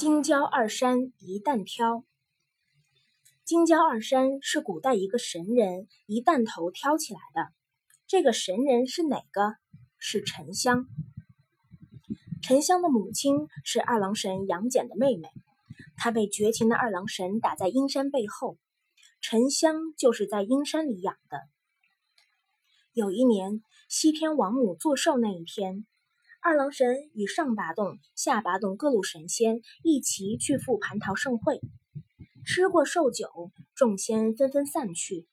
京郊二山一担挑。京郊二山是古代一个神人一担头挑起来的。这个神人是哪个？是沉香。沉香的母亲是二郎神杨戬的妹妹，她被绝情的二郎神打在阴山背后，沉香就是在阴山里养的。有一年，西天王母做寿那一天。二郎神与上八洞、下八洞各路神仙一齐去赴蟠桃盛会，吃过寿酒，众仙纷纷散去。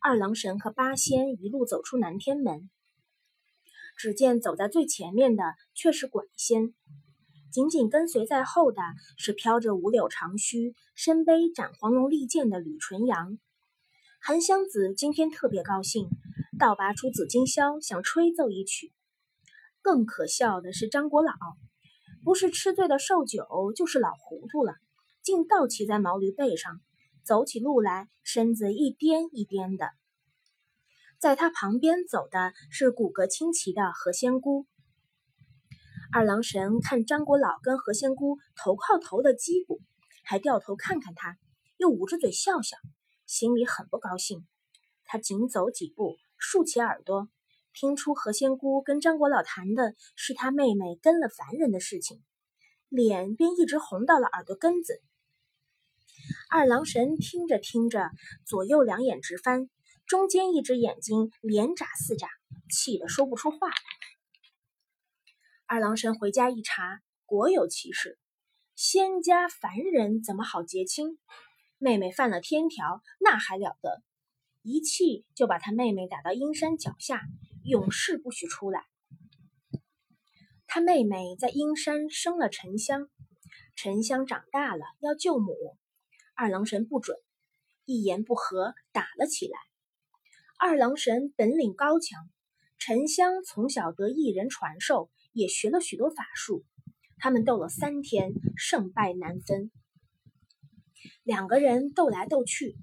二郎神和八仙一路走出南天门，只见走在最前面的却是管仙，紧紧跟随在后的是飘着五柳长须、身背斩黄龙利剑的吕纯阳。韩湘子今天特别高兴，倒拔出紫金箫，想吹奏一曲。更可笑的是，张国老不是吃醉了寿酒，就是老糊涂了，竟倒骑在毛驴背上，走起路来身子一颠一颠的。在他旁边走的是骨骼清奇的何仙姑。二郎神看张国老跟何仙姑头靠头的击鼓，还掉头看看他，又捂着嘴笑笑，心里很不高兴。他紧走几步，竖起耳朵。听出何仙姑跟张国老谈的是他妹妹跟了凡人的事情，脸便一直红到了耳朵根子。二郎神听着听着，左右两眼直翻，中间一只眼睛连眨四眨，气得说不出话来。二郎神回家一查，果有其事，仙家凡人怎么好结亲？妹妹犯了天条，那还了得！一气就把他妹妹打到阴山脚下。永世不许出来。他妹妹在阴山生了沉香，沉香长大了要救母，二郎神不准，一言不合打了起来。二郎神本领高强，沉香从小得一人传授，也学了许多法术。他们斗了三天，胜败难分。两个人斗来斗去，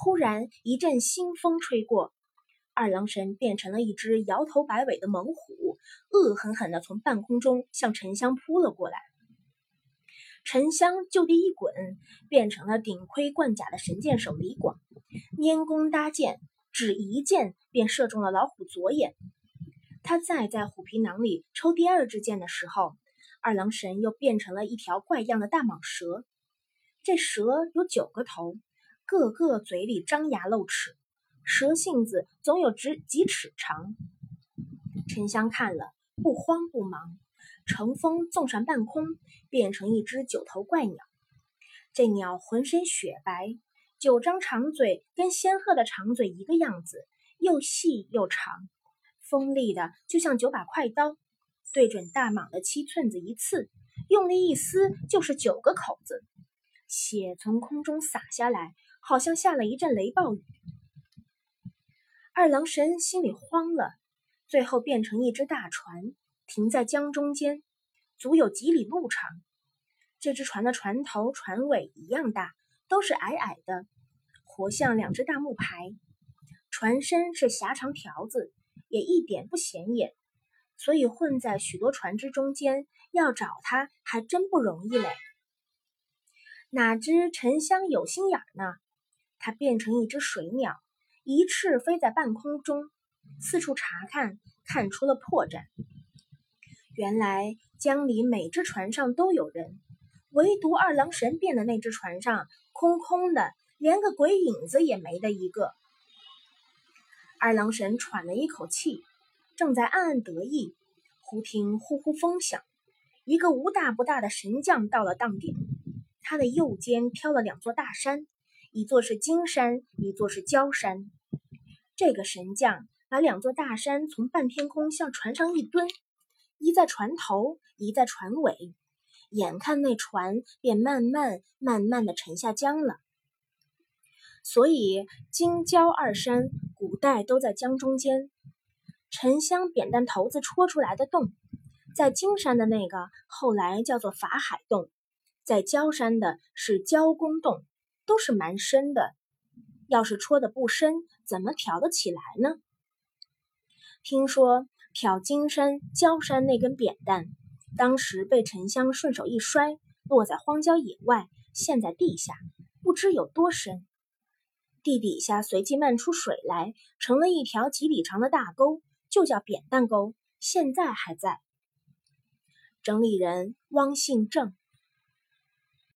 忽然一阵腥风吹过。二郎神变成了一只摇头摆尾的猛虎，恶狠狠地从半空中向沉香扑了过来。沉香就地一滚，变成了顶盔贯甲的神箭手李广，拈弓搭箭，只一箭便射中了老虎左眼。他再在虎皮囊里抽第二支箭的时候，二郎神又变成了一条怪样的大蟒蛇。这蛇有九个头，个个嘴里张牙露齿。蛇性子总有只几尺长，沉香看了不慌不忙，乘风纵上半空，变成一只九头怪鸟。这鸟浑身雪白，九张长嘴跟仙鹤的长嘴一个样子，又细又长，锋利的就像九把快刀，对准大蟒的七寸子一刺，用力一撕就是九个口子，血从空中洒下来，好像下了一阵雷暴雨。二郎神心里慌了，最后变成一只大船，停在江中间，足有几里路长。这只船的船头、船尾一样大，都是矮矮的，活像两只大木牌。船身是狭长条子，也一点不显眼，所以混在许多船只中间，要找它还真不容易嘞。哪知沉香有心眼儿呢，它变成一只水鸟。一翅飞在半空中，四处查看，看出了破绽。原来江里每只船上都有人，唯独二郎神变的那只船上空空的，连个鬼影子也没的一个。二郎神喘了一口气，正在暗暗得意，忽听呼呼风响，一个无大不大的神将到了当顶，他的右肩飘了两座大山，一座是金山，一座是焦山。这个神将把两座大山从半天空向船上一蹲，一在船头，一在船尾，眼看那船便慢慢慢慢的沉下江了。所以京郊二山古代都在江中间。沉香扁担头子戳出来的洞，在金山的那个后来叫做法海洞，在焦山的是焦公洞，都是蛮深的。要是戳的不深，怎么挑得起来呢？听说挑金山、焦山那根扁担，当时被沉香顺手一摔，落在荒郊野外，陷在地下，不知有多深。地底下随即漫出水来，成了一条几里长的大沟，就叫扁担沟，现在还在。整理人汪信正。